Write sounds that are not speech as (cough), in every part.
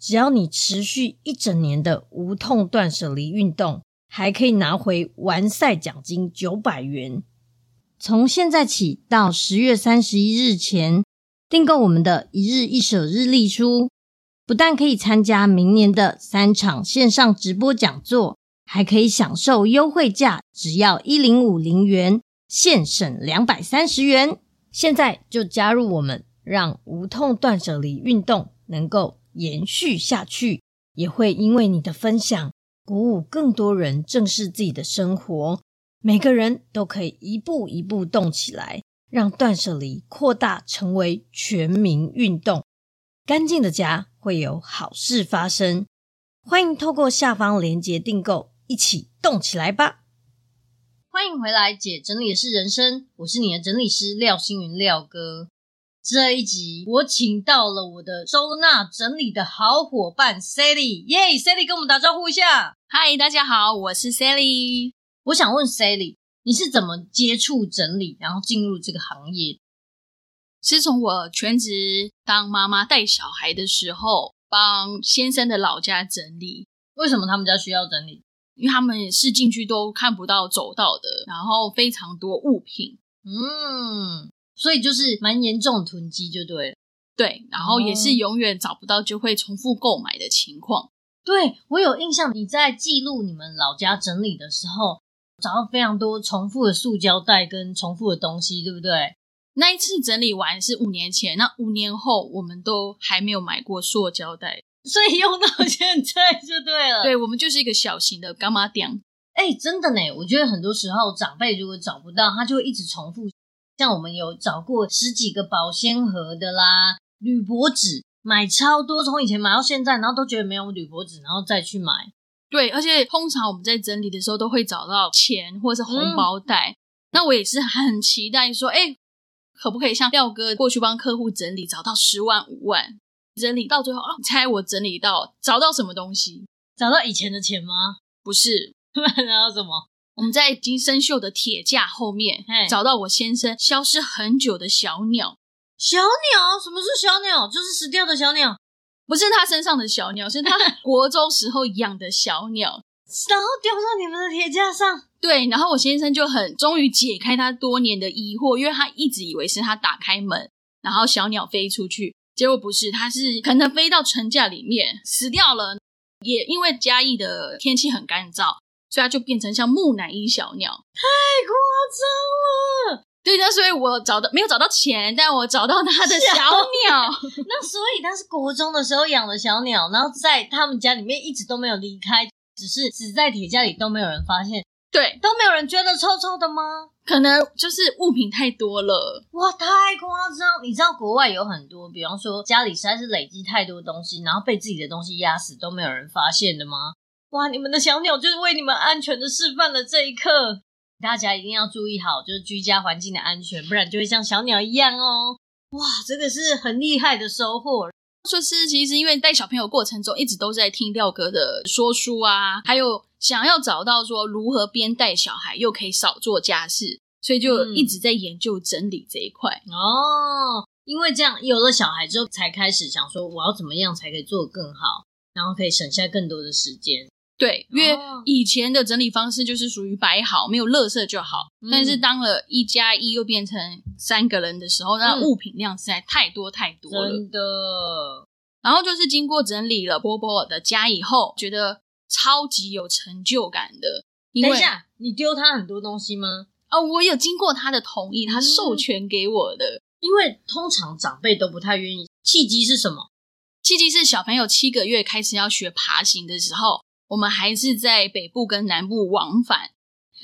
只要你持续一整年的无痛断舍离运动，还可以拿回完赛奖金九百元。从现在起到十月三十一日前订购我们的一日一舍日历书，不但可以参加明年的三场线上直播讲座，还可以享受优惠价，只要一零五零元，现省两百三十元。现在就加入我们，让无痛断舍离运动能够延续下去，也会因为你的分享，鼓舞更多人正视自己的生活。每个人都可以一步一步动起来，让断舍离扩大成为全民运动。干净的家会有好事发生。欢迎透过下方链接订购，一起动起来吧！欢迎回来，姐整理的是人生，我是你的整理师廖星云廖哥。这一集我请到了我的收纳整理的好伙伴 Sally，耶！Sally 跟我们打招呼一下。嗨，大家好，我是 Sally。我想问 Sally，你是怎么接触整理，然后进入这个行业？是从我全职当妈妈带小孩的时候，帮先生的老家整理。为什么他们家需要整理？因为他们是进去都看不到走道的，然后非常多物品。嗯。所以就是蛮严重的囤积，就对了。对，然后也是永远找不到，就会重复购买的情况。哦、对，我有印象，你在记录你们老家整理的时候，找到非常多重复的塑胶袋跟重复的东西，对不对？那一次整理完是五年前，那五年后我们都还没有买过塑胶袋，(laughs) 所以用到现在就对了。对，我们就是一个小型的柑仔店。哎，真的呢，我觉得很多时候长辈如果找不到，他就会一直重复。像我们有找过十几个保鲜盒的啦，铝箔纸买超多，从以前买到现在，然后都觉得没有铝箔纸，然后再去买。对，而且通常我们在整理的时候都会找到钱或者是红包袋。嗯、那我也是很期待说，哎，可不可以像廖哥过去帮客户整理，找到十万五万，整理到最后啊，你猜我整理到找到什么东西？找到以前的钱吗？不是，(laughs) 然后什么？我们在金生锈的铁架后面找到我先生消失很久的小鸟。小鸟？什么是小鸟？就是死掉的小鸟？不是他身上的小鸟，是他国中时候养的小鸟，(laughs) 然后丢到你们的铁架上。对，然后我先生就很终于解开他多年的疑惑，因为他一直以为是他打开门，然后小鸟飞出去，结果不是，他是可能飞到城架里面死掉了。也因为嘉义的天气很干燥。所以它就变成像木乃伊小鸟，太夸张了。对，那所以我找到没有找到钱，但我找到他的小鸟。(laughs) 那所以他是国中的时候养的小鸟，然后在他们家里面一直都没有离开，只是死在铁架里都没有人发现。对，都没有人觉得臭臭的吗？可能就是物品太多了。哇，太夸张！你知道国外有很多，比方说家里实在是累积太多东西，然后被自己的东西压死都没有人发现的吗？哇，你们的小鸟就是为你们安全的示范了这一刻。大家一定要注意好，就是居家环境的安全，不然就会像小鸟一样哦。哇，这个是很厉害的收获。就是其实因为带小朋友过程中，一直都在听廖哥的说书啊，还有想要找到说如何边带小孩又可以少做家事，所以就一直在研究整理这一块。嗯、哦，因为这样有了小孩之后，才开始想说我要怎么样才可以做得更好，然后可以省下更多的时间。对，因为以前的整理方式就是属于摆好，没有垃圾就好。嗯、但是当了一加一又变成三个人的时候，那物品量实在太多太多了。真的。然后就是经过整理了波波的家以后，觉得超级有成就感的。等一下，你丢他很多东西吗？哦，我有经过他的同意，他授权给我的。嗯、因为通常长辈都不太愿意。契机是什么？契机是小朋友七个月开始要学爬行的时候。我们还是在北部跟南部往返，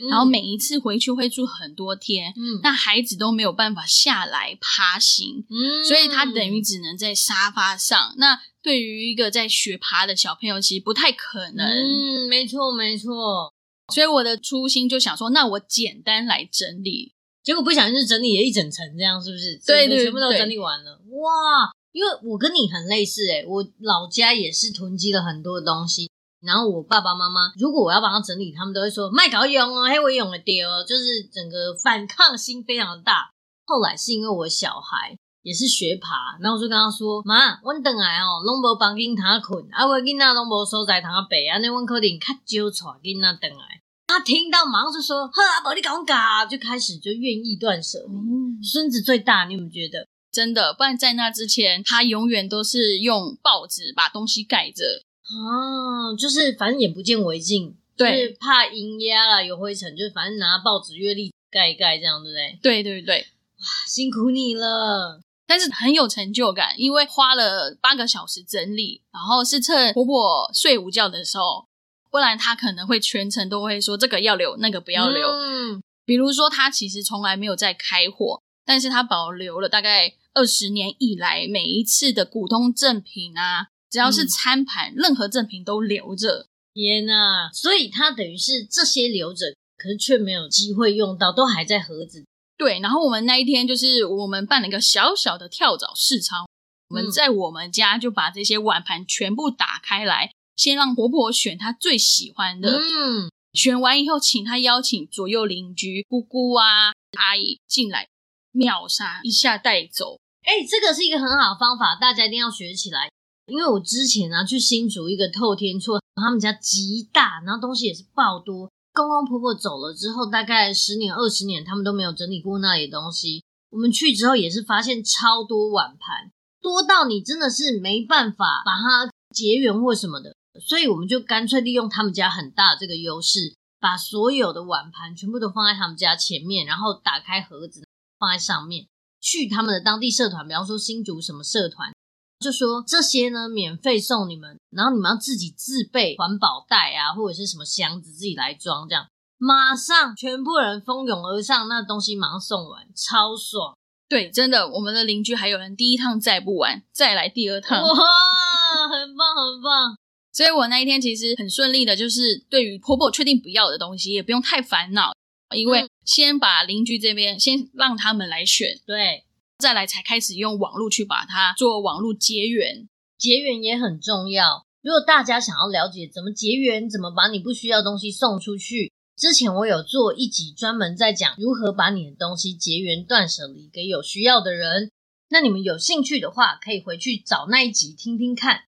嗯、然后每一次回去会住很多天，嗯，那孩子都没有办法下来爬行，嗯，所以他等于只能在沙发上。那对于一个在学爬的小朋友，其实不太可能，嗯，没错没错。所以我的初心就想说，那我简单来整理，结果不小心就整理了一整层，这样是不是？对对，全部都整理完了，哇！因为我跟你很类似，诶，我老家也是囤积了很多东西。然后我爸爸妈妈，如果我要帮他整理，他们都会说卖搞用哦，还我用的丢哦，就是整个反抗心非常的大。后来是因为我小孩也是学爬，然后我就跟他说：“妈，我等来哦，拢无帮囡仔困，啊，我囡仔拢无所在通啊背，啊，那我可能较少带囡仔等来。”他听到马上就说：“呵，阿宝你赶快就开始就愿意断舍离。嗯、孙子最大，你有没有觉得？真的，不然在那之前，他永远都是用 (laughs) 报纸把东西盖着。哦，就是反正眼不见为净，对，就是怕阴压啦，有灰尘，就是反正拿报纸、月历盖一盖，这样对不对？对对对，哇，辛苦你了，但是很有成就感，因为花了八个小时整理，然后是趁婆婆睡午觉的时候，不然她可能会全程都会说这个要留，那个不要留。嗯，比如说她其实从来没有在开火，但是她保留了大概二十年以来每一次的股东赠品啊。只要是餐盘，嗯、任何赠品都留着。天哪！所以它等于是这些留着，可是却没有机会用到，都还在盒子。对。然后我们那一天就是我们办了一个小小的跳蚤市场，嗯、我们在我们家就把这些碗盘全部打开来，先让婆婆选她最喜欢的。嗯。选完以后，请她邀请左右邻居、姑姑啊、阿姨进来，秒杀一下带走。哎，这个是一个很好的方法，大家一定要学起来。因为我之前啊去新竹一个透天厝，他们家极大，然后东西也是爆多。公公婆婆走了之后，大概十年二十年，他们都没有整理过那里的东西。我们去之后也是发现超多碗盘，多到你真的是没办法把它结缘或什么的。所以我们就干脆利用他们家很大的这个优势，把所有的碗盘全部都放在他们家前面，然后打开盒子放在上面，去他们的当地社团，比方说新竹什么社团。就说这些呢，免费送你们，然后你们要自己自备环保袋啊，或者是什么箱子自己来装，这样马上全部人蜂拥而上，那东西马上送完，超爽。对，真的，我们的邻居还有人第一趟载不完，再来第二趟，哇，很棒很棒。所以我那一天其实很顺利的，就是对于婆婆确定不要的东西，也不用太烦恼，因为先把邻居这边先让他们来选，对。再来才开始用网络去把它做网络结缘，结缘也很重要。如果大家想要了解怎么结缘，怎么把你不需要的东西送出去，之前我有做一集专门在讲如何把你的东西结缘断舍离给有需要的人。那你们有兴趣的话，可以回去找那一集听听看。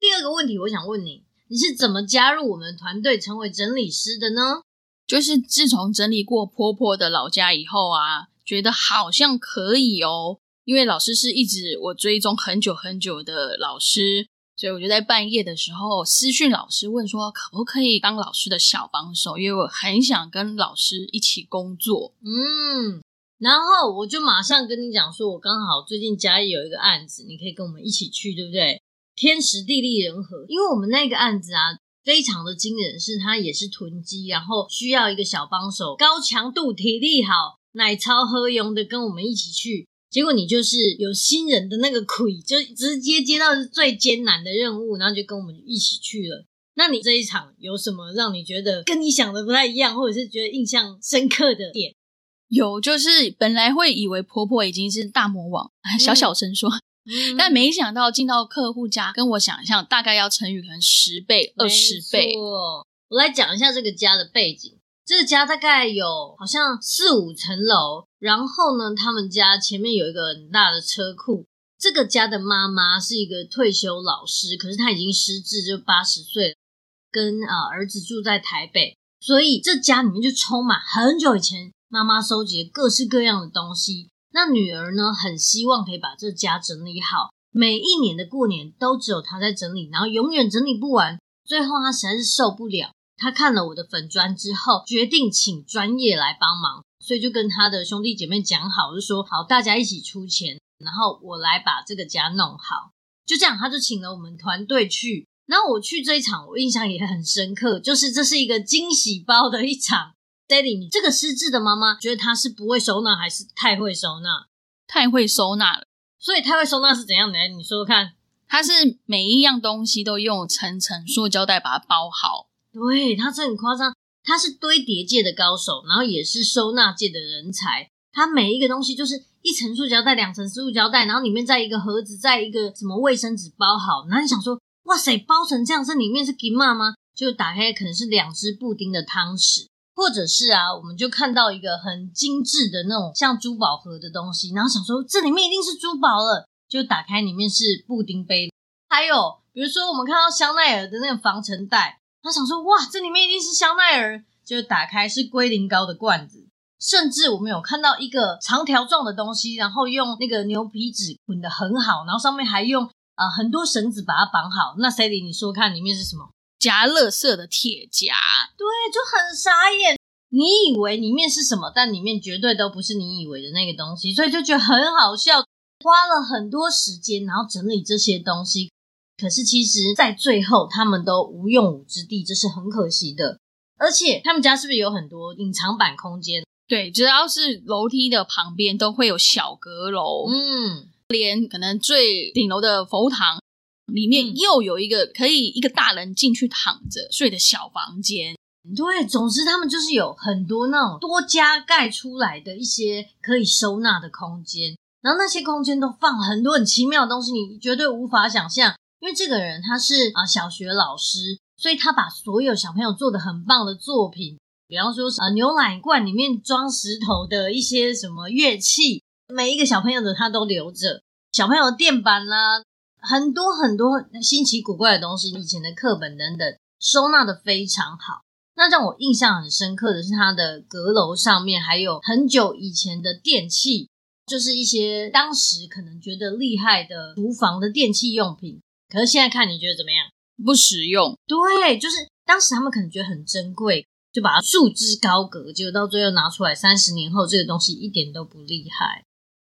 第二个问题，我想问你，你是怎么加入我们团队成为整理师的呢？就是自从整理过婆婆的老家以后啊。觉得好像可以哦，因为老师是一直我追踪很久很久的老师，所以我就在半夜的时候私讯老师问说，可不可以当老师的小帮手，因为我很想跟老师一起工作。嗯，然后我就马上跟你讲说，我刚好最近家里有一个案子，你可以跟我们一起去，对不对？天时地利人和，因为我们那个案子啊，非常的惊人，是他也是囤积，然后需要一个小帮手，高强度、体力好、奶超喝勇的跟我们一起去。结果你就是有新人的那个亏，就直接接到最艰难的任务，然后就跟我们一起去了。那你这一场有什么让你觉得跟你想的不太一样，或者是觉得印象深刻的点？有，就是本来会以为婆婆已经是大魔王，(laughs) 小小声说。但没想到进到客户家，跟我想象大概要乘以可能十倍、二十倍。我来讲一下这个家的背景。这个家大概有好像四五层楼，然后呢，他们家前面有一个很大的车库。这个家的妈妈是一个退休老师，可是她已经失智，就八十岁了，跟啊儿子住在台北，所以这家里面就充满很久以前妈妈收集各式各样的东西。那女儿呢，很希望可以把这家整理好。每一年的过年都只有她在整理，然后永远整理不完。最后她实在是受不了，她看了我的粉砖之后，决定请专业来帮忙。所以就跟他的兄弟姐妹讲好，就说好大家一起出钱，然后我来把这个家弄好。就这样，他就请了我们团队去。然后我去这一场，我印象也很深刻，就是这是一个惊喜包的一场。Daddy，你这个失智的妈妈觉得她是不会收纳，还是太会收纳？太会收纳了。所以太会收纳是怎样的？你说说看。她是每一样东西都用层层塑胶袋把它包好。对，她是很夸张。他是堆叠界的高手，然后也是收纳界的人才。他每一个东西就是一层塑胶袋，两层塑胶袋，然后里面在一个盒子，在一个什么卫生纸包好。然后你想说，哇塞，包成这样，这里面是 gima 吗？就打开可能是两只布丁的汤匙。或者是啊，我们就看到一个很精致的那种像珠宝盒的东西，然后想说这里面一定是珠宝了，就打开里面是布丁杯。还有比如说我们看到香奈儿的那个防尘袋，他想说哇，这里面一定是香奈儿，就打开是龟苓膏的罐子。甚至我们有看到一个长条状的东西，然后用那个牛皮纸捆得很好，然后上面还用啊、很多绳子把它绑好。那 Sally，你说看里面是什么？夹乐色的铁夹，对，就很傻眼。你以为里面是什么，但里面绝对都不是你以为的那个东西，所以就觉得很好笑。花了很多时间，然后整理这些东西，可是其实在最后他们都无用武之地，这是很可惜的。而且他们家是不是有很多隐藏版空间？对，只要是楼梯的旁边都会有小阁楼，嗯，连可能最顶楼的佛堂。里面又有一个可以一个大人进去躺着睡的小房间。对，总之他们就是有很多那种多加盖出来的一些可以收纳的空间，然后那些空间都放很多很奇妙的东西，你绝对无法想象。因为这个人他是啊小学老师，所以他把所有小朋友做的很棒的作品，比方说啊牛奶罐里面装石头的一些什么乐器，每一个小朋友的他都留着，小朋友的垫板啦、很多很多新奇古怪的东西，以前的课本等等，收纳的非常好。那让我印象很深刻的是，它的阁楼上面还有很久以前的电器，就是一些当时可能觉得厉害的厨房的电器用品。可是现在看，你觉得怎么样？不实用。对，就是当时他们可能觉得很珍贵，就把它束之高阁，结果到最后拿出来，三十年后这个东西一点都不厉害。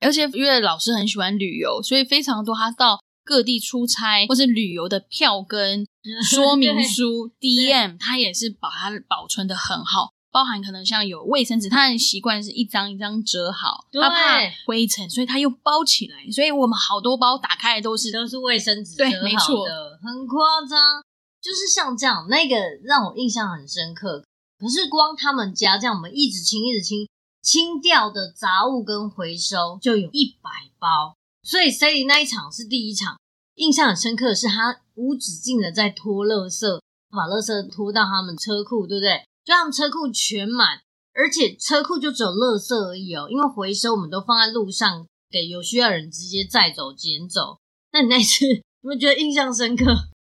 而且因为老师很喜欢旅游，所以非常多他到。各地出差或是旅游的票根 (laughs) 说明书，DM 他也是把它保存的很好，包含可能像有卫生纸，他很习惯是一张一张折好，他怕灰尘，所以他又包起来，所以我们好多包打开来都是都是卫生纸，对，没错的，很夸张，就是像这样，那个让我印象很深刻。可是光他们家这样，我们一直清一直清，清掉的杂物跟回收就有一百包。所以 Sally 那一场是第一场，印象很深刻的是他无止境的在拖垃圾，把垃圾拖到他们车库，对不对？就他们车库全满，而且车库就只有垃圾而已哦，因为回收我们都放在路上，给有需要的人直接载走捡走。那你那次 (laughs) 有没有觉得印象深刻？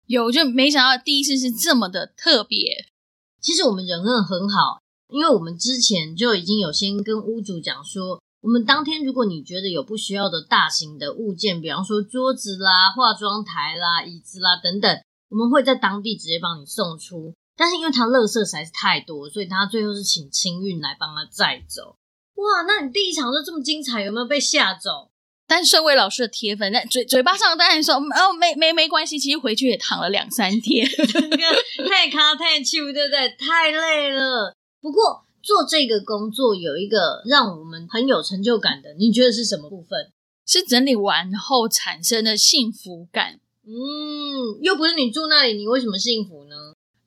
有，就没想到第一次是这么的特别。其实我们人很很好，因为我们之前就已经有先跟屋主讲说。我们当天，如果你觉得有不需要的大型的物件，比方说桌子啦、化妆台啦、椅子啦等等，我们会在当地直接帮你送出。但是因为他垃圾实在是太多，所以他最后是请清运来帮他载走。哇，那你第一场就这么精彩，有没有被吓走？但是顺位老师的铁粉，在嘴嘴巴上当然说哦，没没没关系，其实回去也躺了两三天，(laughs) 整个太卡太气，对不对？太累了。不过做这个工作有一个让我们很有成就感的，你觉得是什么部分？是整理完后产生的幸福感。嗯，又不是你住那里，你为什么幸福呢？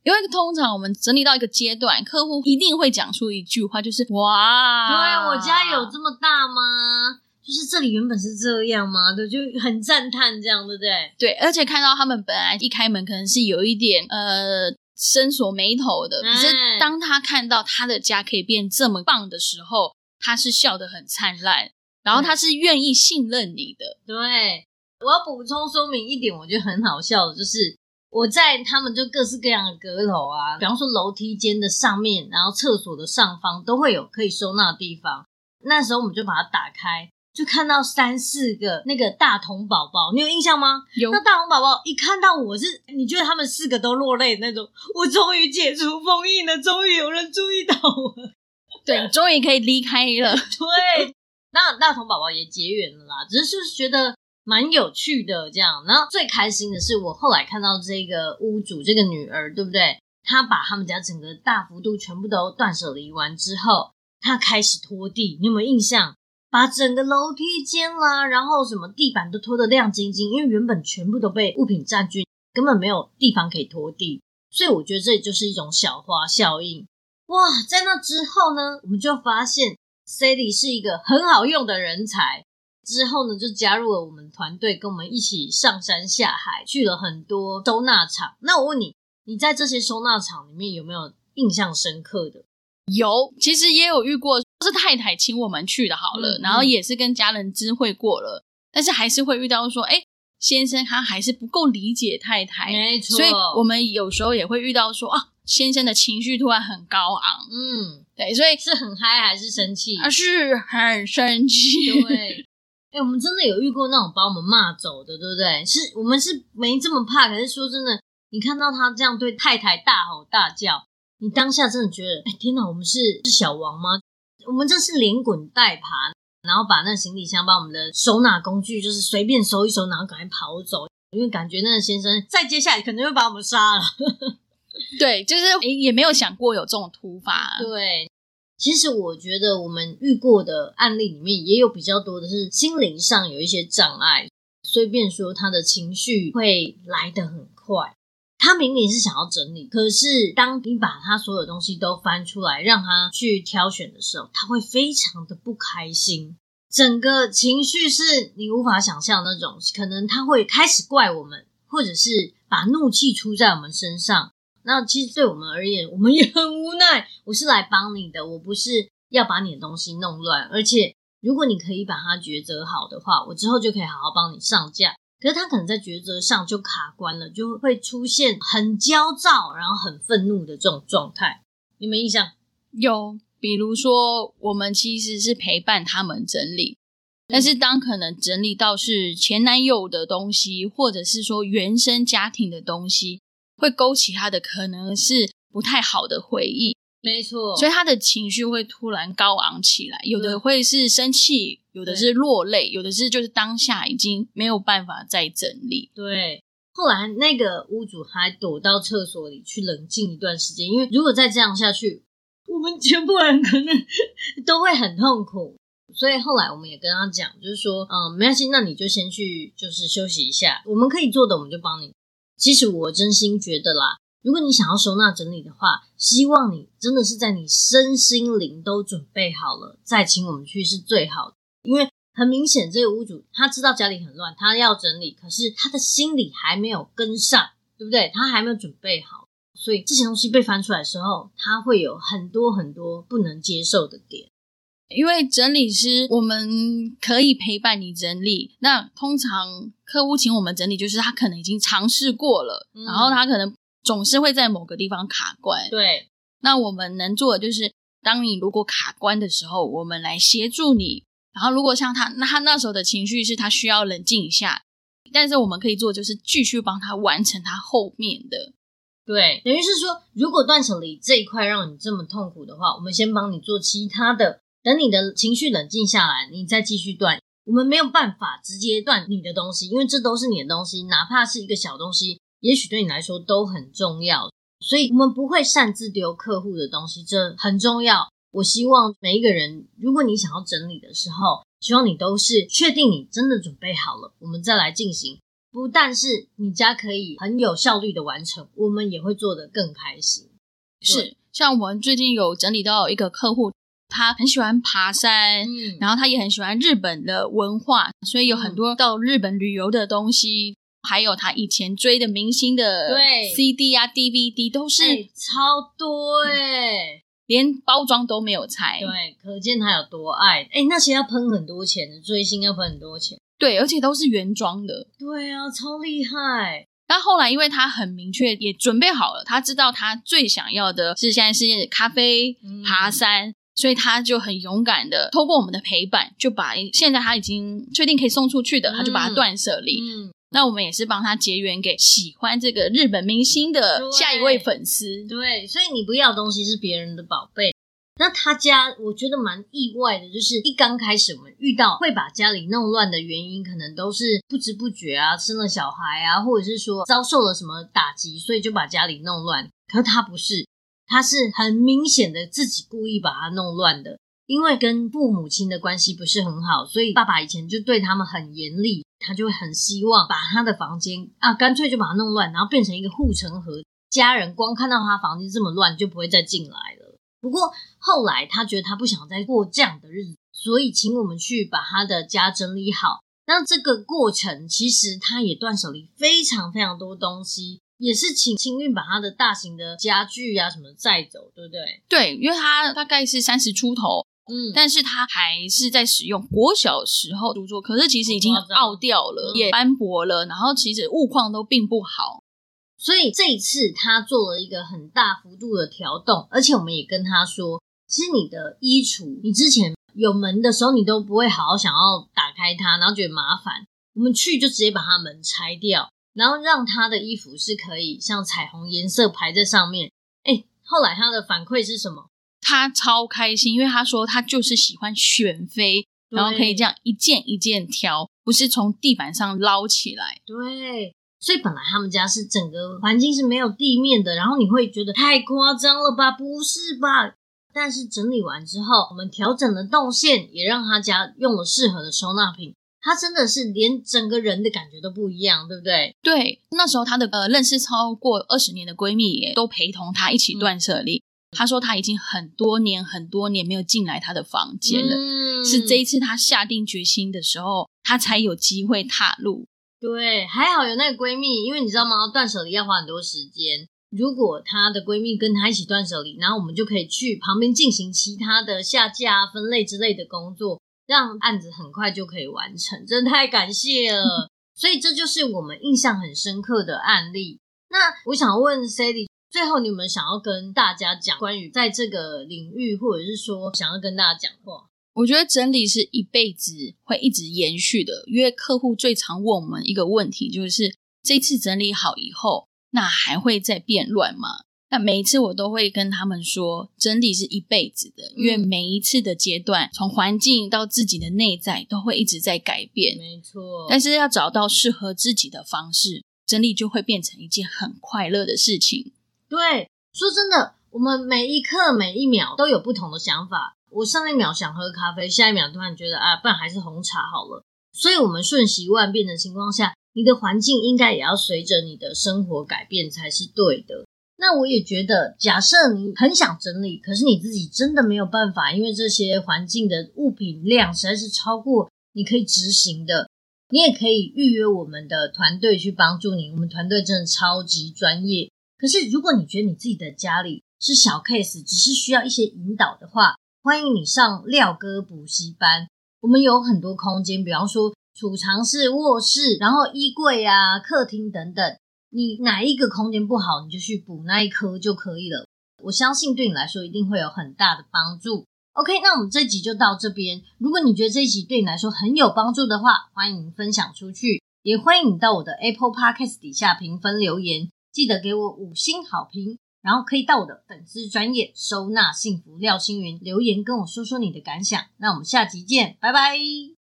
因为通常我们整理到一个阶段，客户一定会讲出一句话，就是“哇，对，我家有这么大吗？”就是这里原本是这样吗？对，就很赞叹这样，对不对？对，而且看到他们本来一开门可能是有一点呃深锁眉头的，可是当他看到他的家可以变这么棒的时候，他是笑得很灿烂，然后他是愿意信任你的。对，我要补充说明一点，我觉得很好笑的，就是我在他们就各式各样的阁楼啊，比方说楼梯间的上面，然后厕所的上方都会有可以收纳的地方，那时候我们就把它打开。就看到三四个那个大童宝宝，你有印象吗？有。那大童宝宝一看到我是，你觉得他们四个都落泪那种。我终于解除封印了，终于有人注意到我，(laughs) 对，终于可以离开了。对，那大童宝宝也结缘了啦，只是就是觉得蛮有趣的这样。然后最开心的是，我后来看到这个屋主这个女儿，对不对？她把他们家整个大幅度全部都断舍离完之后，她开始拖地，你有没有印象？把整个楼梯间啦，然后什么地板都拖得亮晶晶，因为原本全部都被物品占据，根本没有地方可以拖地，所以我觉得这就是一种小花效应。哇，在那之后呢，我们就发现 Sally 是一个很好用的人才。之后呢，就加入了我们团队，跟我们一起上山下海，去了很多收纳场。那我问你，你在这些收纳场里面有没有印象深刻的？有，其实也有遇过，是太太请我们去的，好了，然后也是跟家人知会过了，但是还是会遇到说，哎，先生他还是不够理解太太，没错，所以我们有时候也会遇到说，啊，先生的情绪突然很高昂，嗯，对，所以是很嗨还是生气？啊，是很生气，对，哎，我们真的有遇过那种把我们骂走的，对不对？是我们是没这么怕，可是说真的，你看到他这样对太太大吼大叫。你当下真的觉得，哎，天哪，我们是是小王吗？我们这是连滚带爬，然后把那个行李箱、把我们的收纳工具，就是随便收一收，然后赶快跑走，因为感觉那个先生再接下来可能会把我们杀了。(laughs) 对，就是也没有想过有这种突发。对，其实我觉得我们遇过的案例里面，也有比较多的是心灵上有一些障碍，随便说他的情绪会来得很快。他明明是想要整理，可是当你把他所有东西都翻出来，让他去挑选的时候，他会非常的不开心，整个情绪是你无法想象的那种。可能他会开始怪我们，或者是把怒气出在我们身上。那其实对我们而言，我们也很无奈。我是来帮你的，我不是要把你的东西弄乱。而且，如果你可以把它抉择好的话，我之后就可以好好帮你上架。可是他可能在抉择上就卡关了，就会出现很焦躁，然后很愤怒的这种状态。你们印象？有，比如说我们其实是陪伴他们整理，但是当可能整理到是前男友的东西，或者是说原生家庭的东西，会勾起他的可能是不太好的回忆。没错，所以他的情绪会突然高昂起来，有的会是生气，有的是落泪，有的是就是当下已经没有办法再整理。对，后来那个屋主还躲到厕所里去冷静一段时间，因为如果再这样下去，我们全部人可能 (laughs) 都会很痛苦。所以后来我们也跟他讲，就是说，嗯，没关系，那你就先去，就是休息一下，我们可以做的，我们就帮你。其实我真心觉得啦。如果你想要收纳整理的话，希望你真的是在你身心灵都准备好了，再请我们去是最好的。因为很明显，这个屋主他知道家里很乱，他要整理，可是他的心里还没有跟上，对不对？他还没有准备好，所以这些东西被翻出来的时候，他会有很多很多不能接受的点。因为整理师，我们可以陪伴你整理。那通常客户请我们整理，就是他可能已经尝试过了，嗯、然后他可能。总是会在某个地方卡关。对，那我们能做的就是，当你如果卡关的时候，我们来协助你。然后，如果像他，那他那时候的情绪是他需要冷静一下，但是我们可以做就是继续帮他完成他后面的。对，等于是说，如果断舍离这一块让你这么痛苦的话，我们先帮你做其他的，等你的情绪冷静下来，你再继续断。我们没有办法直接断你的东西，因为这都是你的东西，哪怕是一个小东西，也许对你来说都很重要。所以，我们不会擅自丢客户的东西，这很重要。我希望每一个人，如果你想要整理的时候，希望你都是确定你真的准备好了，我们再来进行。不但是你家可以很有效率的完成，我们也会做得更开心。是，像我们最近有整理到一个客户，他很喜欢爬山，嗯，然后他也很喜欢日本的文化，所以有很多到日本旅游的东西，嗯、还有他以前追的明星的对。CD 啊、DVD 都是、欸、超多哎、欸。嗯连包装都没有拆，对，可见他有多爱。哎，那些要喷很多钱的，追星要喷很多钱，对，而且都是原装的，对啊，超厉害。但后来，因为他很明确，也准备好了，他知道他最想要的是现在是咖啡、嗯、爬山，所以他就很勇敢的透过我们的陪伴，就把现在他已经确定可以送出去的，嗯、他就把它断舍离。嗯那我们也是帮他结缘给喜欢这个日本明星的下一位粉丝。对，对，所以你不要的东西是别人的宝贝。那他家我觉得蛮意外的，就是一刚开始我们遇到会把家里弄乱的原因，可能都是不知不觉啊，生了小孩啊，或者是说遭受了什么打击，所以就把家里弄乱。可是他不是，他是很明显的自己故意把它弄乱的。因为跟父母亲的关系不是很好，所以爸爸以前就对他们很严厉，他就会很希望把他的房间啊，干脆就把它弄乱，然后变成一个护城河。家人光看到他房间这么乱，就不会再进来了。不过后来他觉得他不想再过这样的日子，所以请我们去把他的家整理好。那这个过程其实他也断舍离非常非常多东西。也是请清运把他的大型的家具啊什么载走，对不对？对，因为他大概是三十出头。嗯，但是他还是在使用国小时候著作，可是其实已经奥掉了，也斑驳了，然后其实物况都并不好，所以这一次他做了一个很大幅度的调动，而且我们也跟他说，其实你的衣橱，你之前有门的时候，你都不会好好想要打开它，然后觉得麻烦，我们去就直接把它门拆掉，然后让他的衣服是可以像彩虹颜色排在上面。哎，后来他的反馈是什么？他超开心，因为他说他就是喜欢选妃，然后可以这样一件一件挑，不是从地板上捞起来。对，所以本来他们家是整个环境是没有地面的，然后你会觉得太夸张了吧？不是吧？但是整理完之后，我们调整了动线，也让他家用了适合的收纳品，他真的是连整个人的感觉都不一样，对不对？对，那时候她的呃认识超过二十年的闺蜜也都陪同她一起断舍离。嗯他说她已经很多年很多年没有进来她的房间了，嗯、是这一次她下定决心的时候，她才有机会踏入。对，还好有那个闺蜜，因为你知道吗？断舍离要花很多时间。如果她的闺蜜跟她一起断舍离，然后我们就可以去旁边进行其他的下架、分类之类的工作，让案子很快就可以完成。真的太感谢了，(laughs) 所以这就是我们印象很深刻的案例。那我想问 Sally。最后，你们想要跟大家讲关于在这个领域，或者是说想要跟大家讲话？我觉得整理是一辈子会一直延续的，因为客户最常问我们一个问题，就是这次整理好以后，那还会再变乱吗？那每一次我都会跟他们说，整理是一辈子的，因为每一次的阶段，从环境到自己的内在，都会一直在改变。没错，但是要找到适合自己的方式，整理就会变成一件很快乐的事情。对，说真的，我们每一刻每一秒都有不同的想法。我上一秒想喝咖啡，下一秒突然觉得啊，不然还是红茶好了。所以，我们瞬息万变的情况下，你的环境应该也要随着你的生活改变才是对的。那我也觉得，假设你很想整理，可是你自己真的没有办法，因为这些环境的物品量实在是超过你可以执行的，你也可以预约我们的团队去帮助你。我们团队真的超级专业。可是，如果你觉得你自己的家里是小 case，只是需要一些引导的话，欢迎你上廖哥补习班。我们有很多空间，比方说储藏室、卧室，然后衣柜啊、客厅等等。你哪一个空间不好，你就去补那一颗就可以了。我相信对你来说一定会有很大的帮助。OK，那我们这集就到这边。如果你觉得这一集对你来说很有帮助的话，欢迎分享出去，也欢迎你到我的 Apple Podcast 底下评分留言。记得给我五星好评，然后可以到我的粉丝专业收纳幸福廖星云留言跟我说说你的感想。那我们下集见，拜拜。